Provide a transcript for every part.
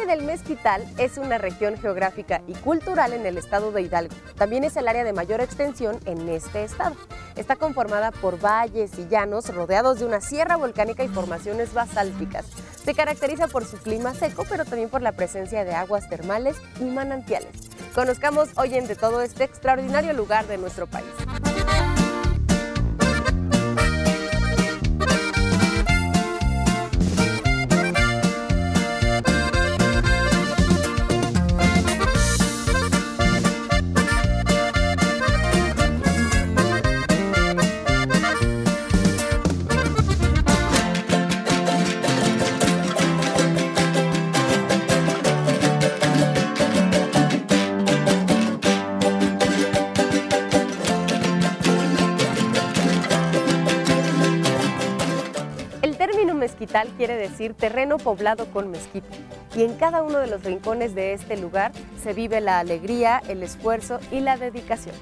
Valle del Mezquital es una región geográfica y cultural en el estado de Hidalgo. También es el área de mayor extensión en este estado. Está conformada por valles y llanos rodeados de una sierra volcánica y formaciones basálticas. Se caracteriza por su clima seco, pero también por la presencia de aguas termales y manantiales. Conozcamos hoy en de todo este extraordinario lugar de nuestro país. Quiere decir terreno poblado con mezquite. Y en cada uno de los rincones de este lugar se vive la alegría, el esfuerzo y la dedicación.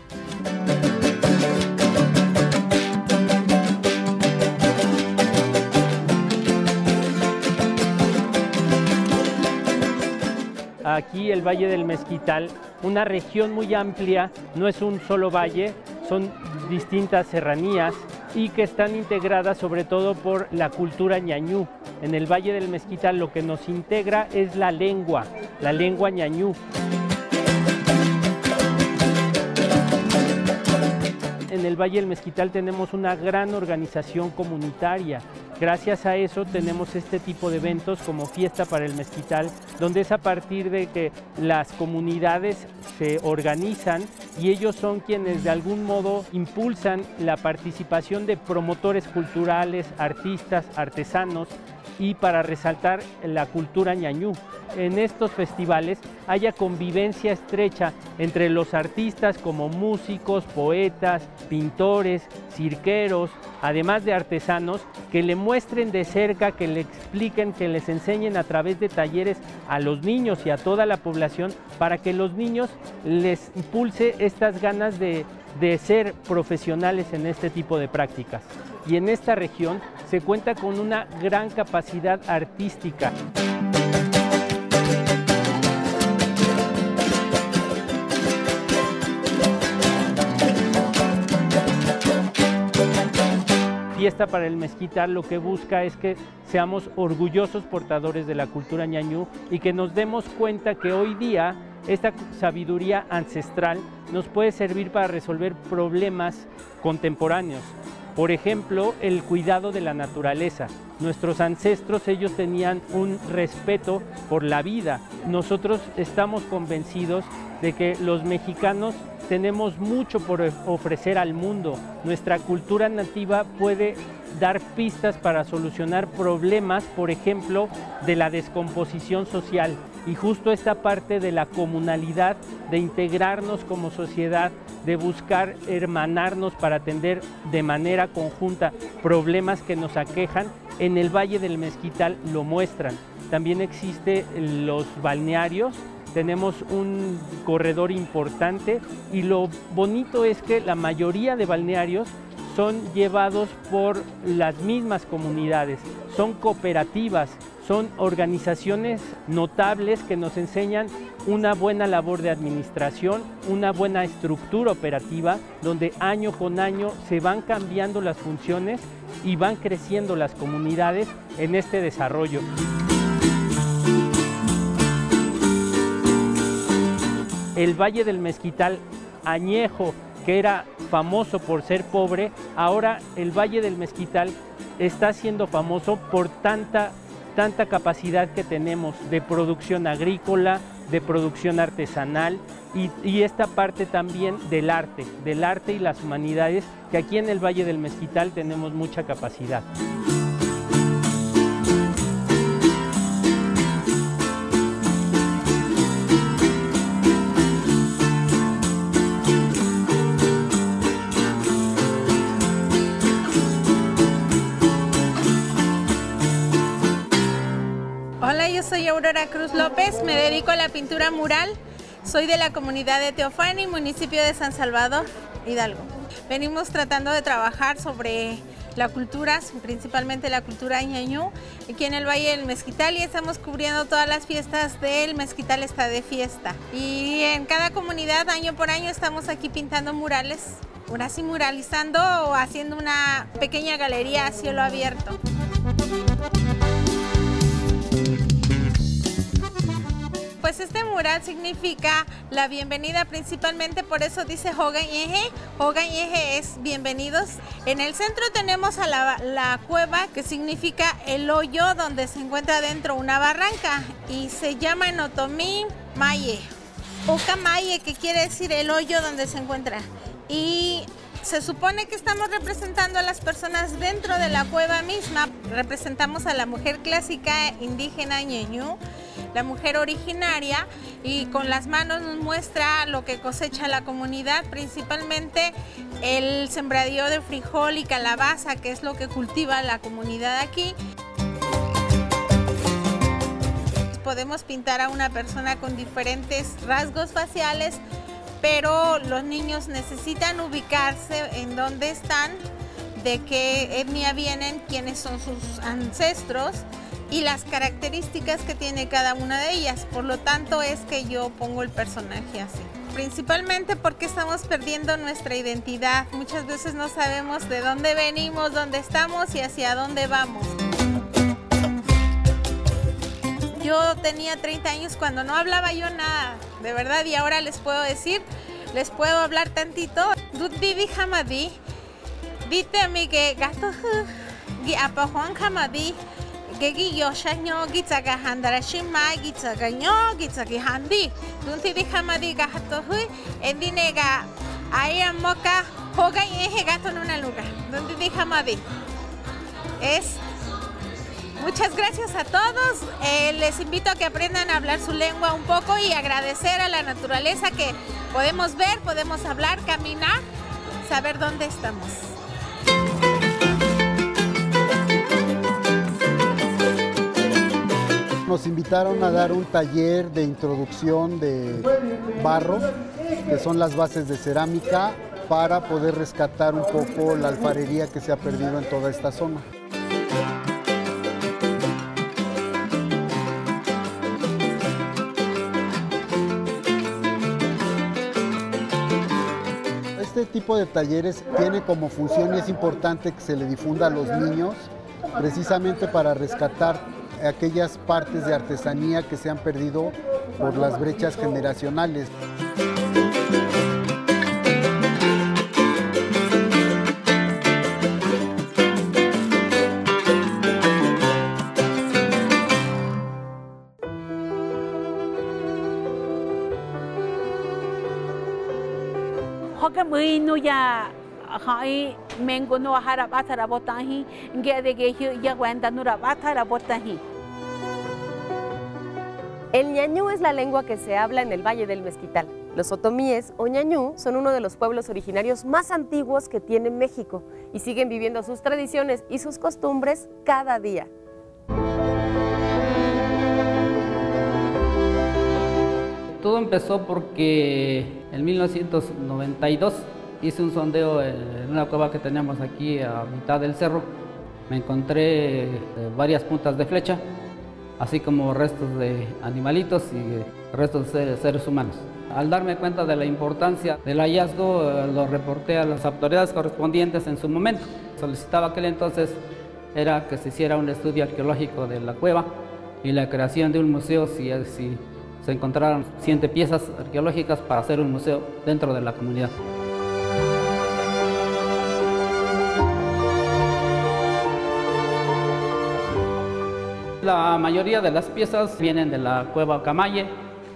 Aquí el Valle del Mezquital, una región muy amplia, no es un solo valle, son distintas serranías y que están integradas sobre todo por la cultura ñañú. En el Valle del Mezquital lo que nos integra es la lengua, la lengua ñañú. En el Valle del Mezquital tenemos una gran organización comunitaria Gracias a eso tenemos este tipo de eventos como Fiesta para el Mezquital, donde es a partir de que las comunidades se organizan y ellos son quienes de algún modo impulsan la participación de promotores culturales, artistas, artesanos y para resaltar la cultura ñañú. En estos festivales haya convivencia estrecha entre los artistas como músicos, poetas, pintores, cirqueros, además de artesanos, que le muestren de cerca, que le expliquen, que les enseñen a través de talleres a los niños y a toda la población para que los niños les impulse estas ganas de, de ser profesionales en este tipo de prácticas. Y en esta región se cuenta con una gran capacidad artística. Fiesta para el Mezquital lo que busca es que seamos orgullosos portadores de la cultura ñañú y que nos demos cuenta que hoy día esta sabiduría ancestral nos puede servir para resolver problemas contemporáneos. Por ejemplo, el cuidado de la naturaleza. Nuestros ancestros, ellos tenían un respeto por la vida. Nosotros estamos convencidos de que los mexicanos tenemos mucho por ofrecer al mundo. Nuestra cultura nativa puede dar pistas para solucionar problemas, por ejemplo, de la descomposición social. Y justo esta parte de la comunalidad, de integrarnos como sociedad, de buscar hermanarnos para atender de manera conjunta problemas que nos aquejan, en el Valle del Mezquital lo muestran. También existen los balnearios, tenemos un corredor importante y lo bonito es que la mayoría de balnearios son llevados por las mismas comunidades, son cooperativas, son organizaciones notables que nos enseñan una buena labor de administración, una buena estructura operativa, donde año con año se van cambiando las funciones y van creciendo las comunidades en este desarrollo. el Valle del Mezquital añejo, que era famoso por ser pobre, ahora el Valle del Mezquital está siendo famoso por tanta, tanta capacidad que tenemos de producción agrícola, de producción artesanal y, y, esta parte también del arte, del arte y las humanidades, que aquí en el Valle del Mezquital tenemos mucha capacidad. Cruz López, me dedico a la pintura mural. Soy de la comunidad de Teofani, municipio de San Salvador, Hidalgo. Venimos tratando de trabajar sobre la cultura, principalmente la cultura ñañú, aquí en el Valle del Mezquital y estamos cubriendo todas las fiestas del Mezquital está de fiesta. Y en cada comunidad, año por año, estamos aquí pintando murales, ahora sí muralizando o haciendo una pequeña galería a cielo abierto. Pues este mural significa la bienvenida principalmente, por eso dice Hogan Yeje. Hogan Yeje es bienvenidos. En el centro tenemos a la, la, cueva que significa el hoyo donde se encuentra dentro una barranca y se llama en otomí Maye. Que quiere decir el hoyo donde se encuentra. Y se supone que estamos representando a las personas dentro de la cueva misma. Representamos a la mujer clásica indígena ñeñú, la mujer originaria, y con las manos nos muestra lo que cosecha la comunidad, principalmente el sembradío de frijol y calabaza, que es lo que cultiva la comunidad aquí. Podemos pintar a una persona con diferentes rasgos faciales, pero los niños necesitan ubicarse en dónde están, de qué etnia vienen, quiénes son sus ancestros y las características que tiene cada una de ellas. Por lo tanto es que yo pongo el personaje así. Principalmente porque estamos perdiendo nuestra identidad. Muchas veces no sabemos de dónde venimos, dónde estamos y hacia dónde vamos. Yo tenía 30 años cuando no hablaba yo nada, de verdad, y ahora les puedo decir, les puedo hablar tantito. Dudidi Hamadi, dite a mí que gato, apa Juan Hamadi, que yo shaño gitzaga handara shimai gitzaga ño gitzaga handi. Dudidi Hamadi gato endinega aya moca joga y eje gato en una lugar. Dudidi Hamadi. Es Muchas gracias a todos. Eh, les invito a que aprendan a hablar su lengua un poco y agradecer a la naturaleza que podemos ver, podemos hablar, caminar, saber dónde estamos. Nos invitaron a dar un taller de introducción de barro, que son las bases de cerámica, para poder rescatar un poco la alfarería que se ha perdido en toda esta zona. Tipo de talleres tiene como función y es importante que se le difunda a los niños precisamente para rescatar aquellas partes de artesanía que se han perdido por las brechas generacionales. El ñañú es la lengua que se habla en el Valle del Mezquital. Los otomíes o ñañú son uno de los pueblos originarios más antiguos que tiene México y siguen viviendo sus tradiciones y sus costumbres cada día. Todo empezó porque en 1992 hice un sondeo en una cueva que teníamos aquí a mitad del cerro. Me encontré eh, varias puntas de flecha, así como restos de animalitos y restos de seres humanos. Al darme cuenta de la importancia del hallazgo, eh, lo reporté a las autoridades correspondientes en su momento. Solicitaba aquel entonces era que se hiciera un estudio arqueológico de la cueva y la creación de un museo si, si se encontraron 100 piezas arqueológicas para hacer un museo dentro de la comunidad. La mayoría de las piezas vienen de la cueva Camaye,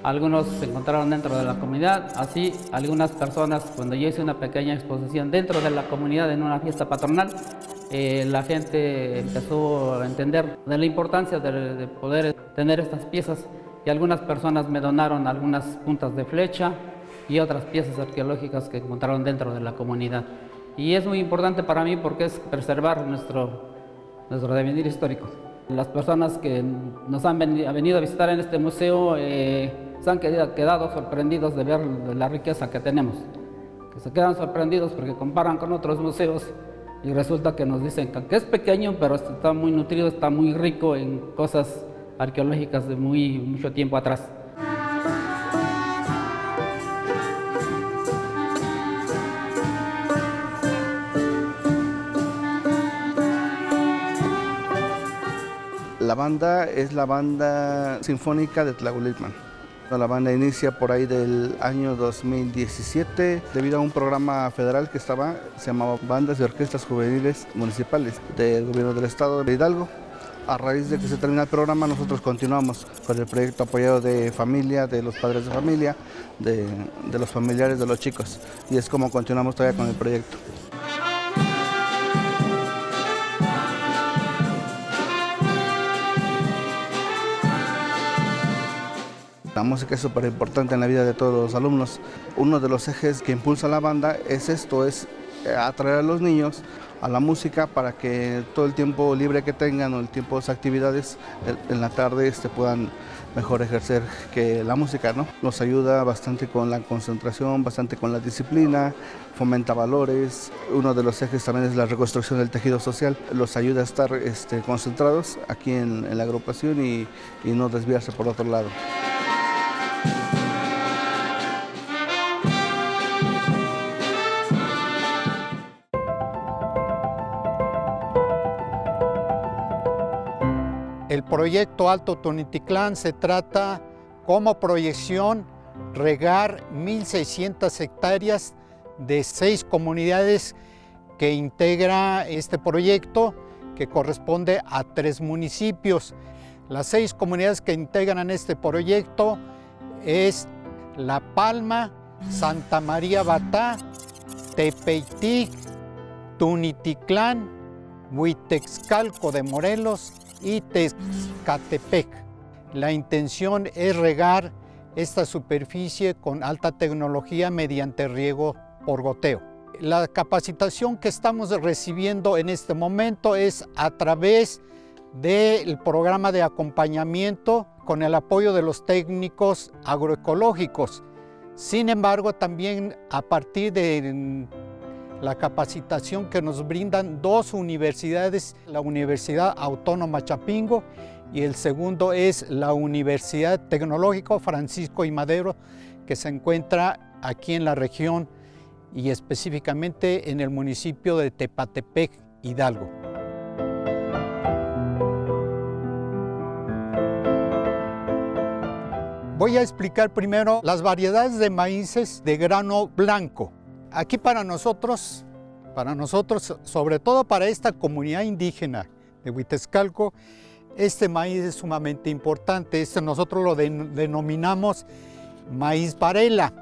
algunos se encontraron dentro de la comunidad, así algunas personas, cuando yo hice una pequeña exposición dentro de la comunidad en una fiesta patronal, eh, la gente empezó a entender de la importancia de poder tener estas piezas y algunas personas me donaron algunas puntas de flecha y otras piezas arqueológicas que encontraron dentro de la comunidad. Y es muy importante para mí porque es preservar nuestro, nuestro devenir histórico. Las personas que nos han venido a visitar en este museo eh, se han quedado sorprendidos de ver la riqueza que tenemos. Que se quedan sorprendidos porque comparan con otros museos y resulta que nos dicen que es pequeño, pero está muy nutrido, está muy rico en cosas arqueológicas de muy mucho tiempo atrás. La banda es la banda sinfónica de Tlahuelitman. La banda inicia por ahí del año 2017 debido a un programa federal que estaba, se llamaba Bandas y Orquestas Juveniles Municipales del Gobierno del Estado de Hidalgo. A raíz de que se termina el programa, nosotros continuamos con el proyecto apoyado de familia, de los padres de familia, de, de los familiares de los chicos. Y es como continuamos todavía con el proyecto. La música es súper importante en la vida de todos los alumnos. Uno de los ejes que impulsa la banda es esto, es atraer a los niños a la música para que todo el tiempo libre que tengan o el tiempo de sus actividades en la tarde este, puedan mejor ejercer que la música, ¿no? Nos ayuda bastante con la concentración, bastante con la disciplina, fomenta valores. Uno de los ejes también es la reconstrucción del tejido social. Los ayuda a estar este, concentrados aquí en, la agrupación y no desviarse por otro lado. Proyecto Alto Tonititlán se trata como proyección regar 1.600 hectáreas de seis comunidades que integra este proyecto que corresponde a tres municipios. Las seis comunidades que integran este proyecto es La Palma, Santa María Batá, Tepeitic, Tunititlán, Huitexcalco de Morelos y Tezcatepec. La intención es regar esta superficie con alta tecnología mediante riego por goteo. La capacitación que estamos recibiendo en este momento es a través del programa de acompañamiento con el apoyo de los técnicos agroecológicos. Sin embargo, también a partir de la capacitación que nos brindan dos universidades, la Universidad Autónoma Chapingo y el segundo es la Universidad Tecnológica Francisco y Madero, que se encuentra aquí en la región y específicamente en el municipio de Tepatepec, Hidalgo. Voy a explicar primero las variedades de maíces de grano blanco. Aquí para nosotros, para nosotros, sobre todo para esta comunidad indígena de Huitezcalco, este maíz es sumamente importante. Este nosotros lo denominamos maíz varela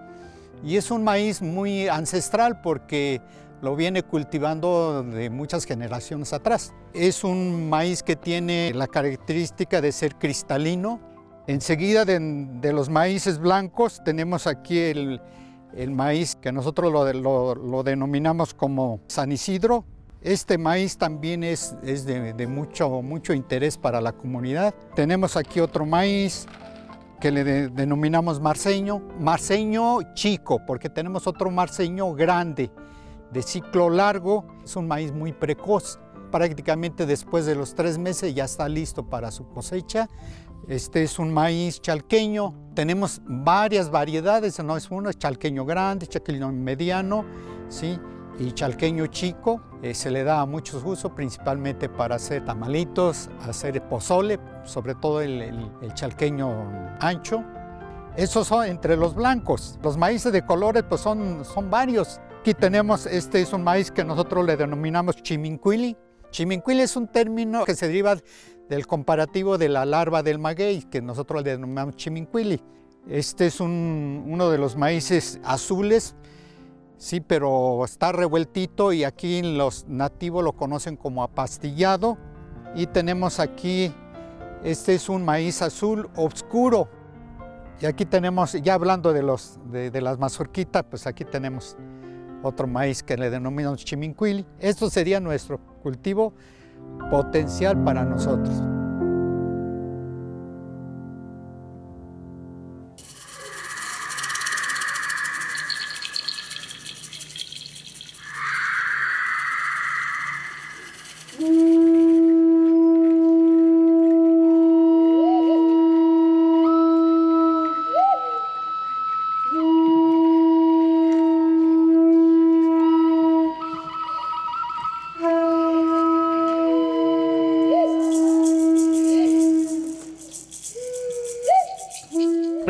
y es un maíz muy ancestral porque lo viene cultivando de muchas generaciones atrás. Es un maíz que tiene la característica de ser cristalino. Enseguida de, de los maíces blancos tenemos aquí el, el maíz que nosotros lo, denominamos como San Isidro. Este maíz también es, de, mucho, mucho interés para la comunidad. Tenemos aquí otro maíz que le denominamos marceño, marceño chico, porque tenemos otro marceño grande, de ciclo largo, es un maíz muy precoz. Prácticamente después de los tres meses ya está listo para su cosecha. Este es un maíz chalqueño. Tenemos varias variedades, no es uno, es chalqueño grande, chalqueño mediano, ¿sí? y chalqueño chico. Eh, se le da a muchos usos, principalmente para hacer tamalitos, hacer pozole, sobre todo el, chalqueño ancho. Esos son entre los blancos. Los maíces de colores pues son, son varios. Aquí tenemos, este es un maíz que nosotros le denominamos chimincuili. Chimincuili es un término que se deriva del comparativo de la larva del maguey, que nosotros le denominamos chimincuili. Este es uno de los maíces azules, sí, pero está revueltito y aquí los nativos lo conocen como apastillado. Y tenemos aquí, este es un maíz azul oscuro. Y aquí tenemos, ya hablando de, de, las mazorquitas, pues aquí tenemos otro maíz que le denominamos chimincuili. Esto sería nuestro cultivo potencial para nosotros.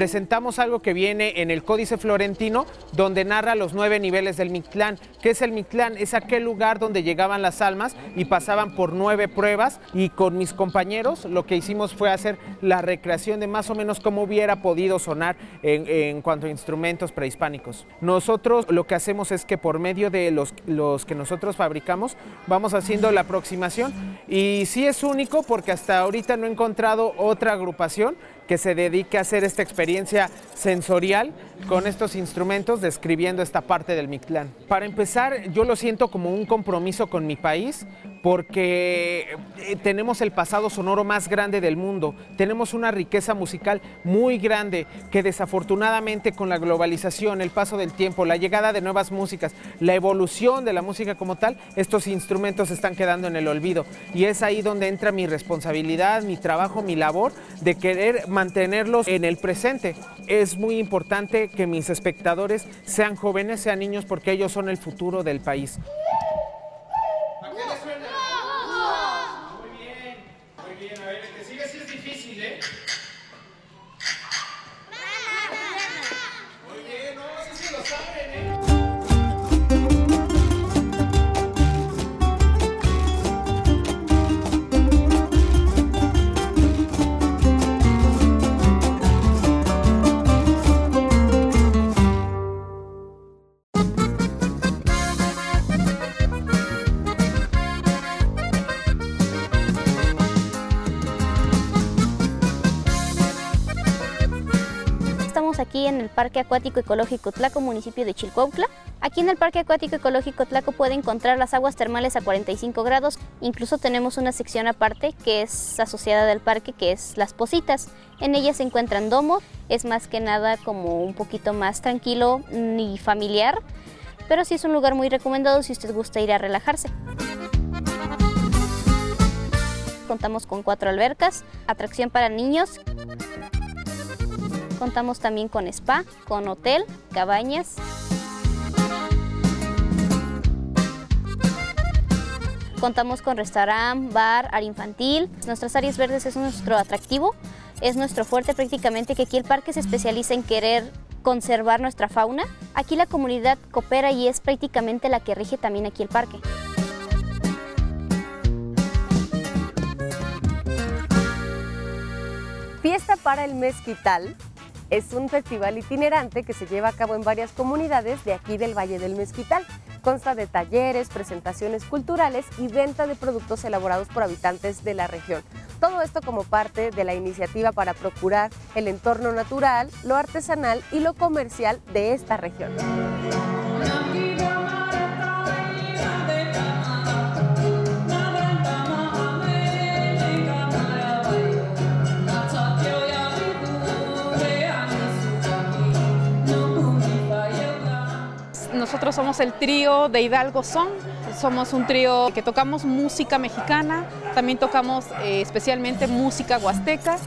Presentamos algo que viene en el Códice Florentino, donde narra los nueve niveles del Mictlán. ¿Qué es el Mictlán? Es aquel lugar donde llegaban las almas y pasaban por nueve pruebas y con mis compañeros lo que hicimos fue hacer la recreación de más o menos cómo hubiera podido sonar en, cuanto a instrumentos prehispánicos. Nosotros lo que hacemos es que por medio de los, los que nosotros fabricamos vamos haciendo la aproximación y sí es único porque hasta ahorita no he encontrado otra agrupación que se dedique a hacer esta experiencia sensorial con estos instrumentos describiendo esta parte del Mictlán. Para empezar, yo lo siento como un compromiso con mi país porque eh, tenemos el pasado sonoro más grande del mundo, tenemos una riqueza musical muy grande que desafortunadamente con la globalización, el paso del tiempo, la llegada de nuevas músicas, la evolución de la música como tal, estos instrumentos están quedando en el olvido y es ahí donde entra mi responsabilidad, mi trabajo, mi labor de querer mantenerlos en el presente. Es muy importante que mis espectadores sean jóvenes, sean niños porque ellos son el futuro del país. Aquí en el Parque Acuático Ecológico Tlaco, municipio de Chilcuautla. Aquí en el Parque Acuático Ecológico Tlaco puede encontrar las aguas termales a 45 grados. Incluso tenemos una sección aparte que es asociada del parque, que es Las Positas. En ella se encuentran domos, es más que nada como un poquito más tranquilo y familiar, pero sí es un lugar muy recomendado si usted gusta ir a relajarse. Contamos con cuatro albercas, atracción para niños, Contamos también con spa, con hotel, cabañas. Contamos con restaurante, bar, área infantil. Nuestras áreas verdes es nuestro atractivo, es nuestro fuerte prácticamente que aquí el parque se especializa en querer conservar nuestra fauna. Aquí la comunidad coopera y es prácticamente la que rige también aquí el parque. Fiesta para el Mezquital es un festival itinerante que se lleva a cabo en varias comunidades de aquí del Valle del Mezquital. Consta de talleres, presentaciones culturales y venta de productos elaborados por habitantes de la región. Todo esto como parte de la iniciativa para procurar el entorno natural, lo artesanal y lo comercial de esta región. Somos el trío de Hidalgo Son, somos un trío que tocamos música mexicana, también tocamos eh, especialmente música huasteca.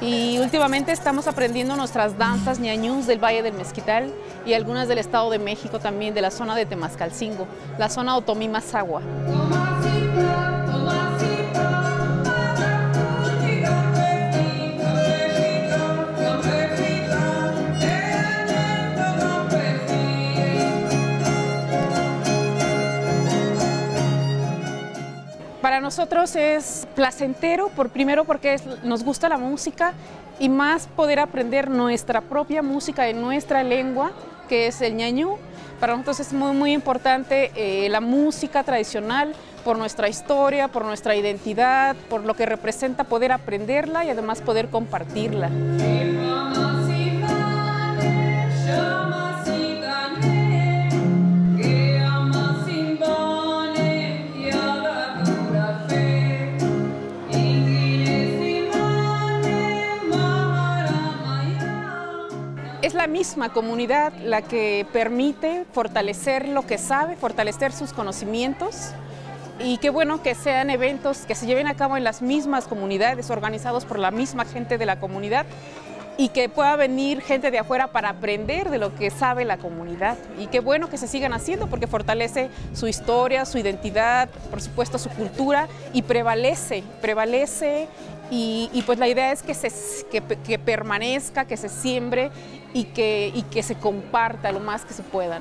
Y últimamente estamos aprendiendo nuestras danzas ñañús del Valle del Mezquital y algunas del Estado de México también, de la zona de Temascalcingo, la zona Otomí nosotros es placentero, por primero porque nos gusta la música y más poder aprender nuestra propia música en nuestra lengua, que es el ñañú. Para nosotros es muy, muy importante eh, la música tradicional por nuestra historia, por nuestra identidad, por lo que representa poder aprenderla y además poder compartirla. La misma comunidad la que permite fortalecer lo que sabe, fortalecer sus conocimientos y qué bueno que sean eventos que se lleven a cabo en las mismas comunidades, organizados por la misma gente de la comunidad y que pueda venir gente de afuera para aprender de lo que sabe la comunidad. Y qué bueno que se sigan haciendo porque fortalece su historia, su identidad, por supuesto su cultura y prevalece, prevalece Y, pues la idea es que, se, que, permanezca, que se siembre y que, y que se comparta lo más que se pueda.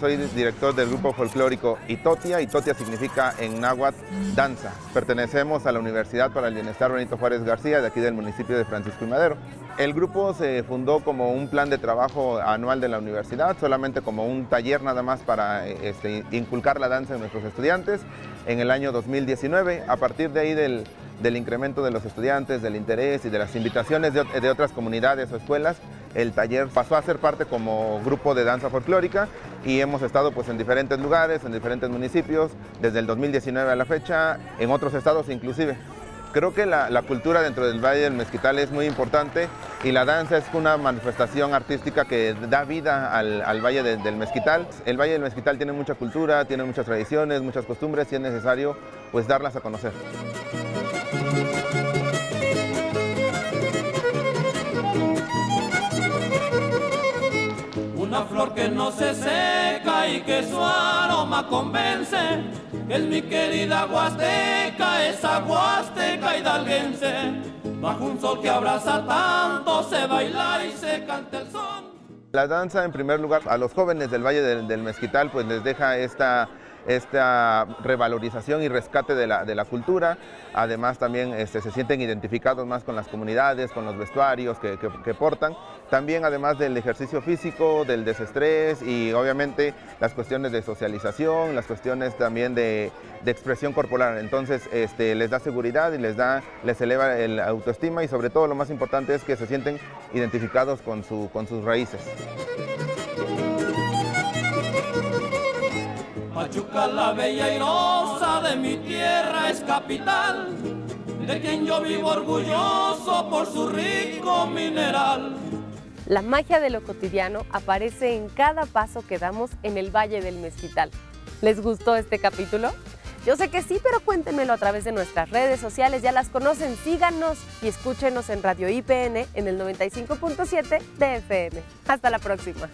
Soy director del grupo folclórico Itotia. Itotia significa en náhuatl danza. Pertenecemos a la Universidad para el Bienestar Benito Juárez García, de aquí del municipio de Francisco y Madero. El grupo se fundó como un plan de trabajo anual de la universidad, solamente como un taller nada más para este, inculcar la danza en nuestros estudiantes en el año 2019. A partir de ahí del, incremento de los estudiantes, del interés y de las invitaciones de, de otras comunidades o escuelas, el taller pasó a ser parte como grupo de danza folclórica y hemos estado pues en diferentes lugares, en diferentes municipios, desde el 2019 a la fecha, en otros estados inclusive. Creo que la, cultura dentro del Valle del Mezquital es muy importante y la danza es una manifestación artística que da vida al, Valle del Mezquital. El Valle del Mezquital tiene mucha cultura, tiene muchas tradiciones, muchas costumbres y es necesario pues darlas a conocer. Una flor que no se seca y que su aroma convence. Es mi querida Huasteca, esa Huasteca hidalguense. Bajo un sol que abraza tanto, se baila y se canta el son. La danza, en primer lugar, a los jóvenes del Valle del, Mezquital, pues les deja esta esta revalorización y rescate de la, de la cultura. Además también este, se sienten identificados más con las comunidades, con los vestuarios que, que, portan. También además del ejercicio físico, del desestrés y obviamente las cuestiones de socialización, las cuestiones también de, de expresión corporal. Entonces este, les da seguridad y les, da, les eleva la autoestima y sobre todo lo más importante es que se sienten identificados con, su, con sus raíces. Pachuca la bella y rosa de mi tierra es capital, de quien yo vivo orgulloso por su rico mineral. La magia de lo cotidiano aparece en cada paso que damos en el Valle del Mezquital. ¿Les gustó este capítulo? Yo sé que sí, pero cuéntenmelo a través de nuestras redes sociales, ya las conocen, síganos y escúchenos en Radio IPN en el 95.7 de FM. Hasta la próxima.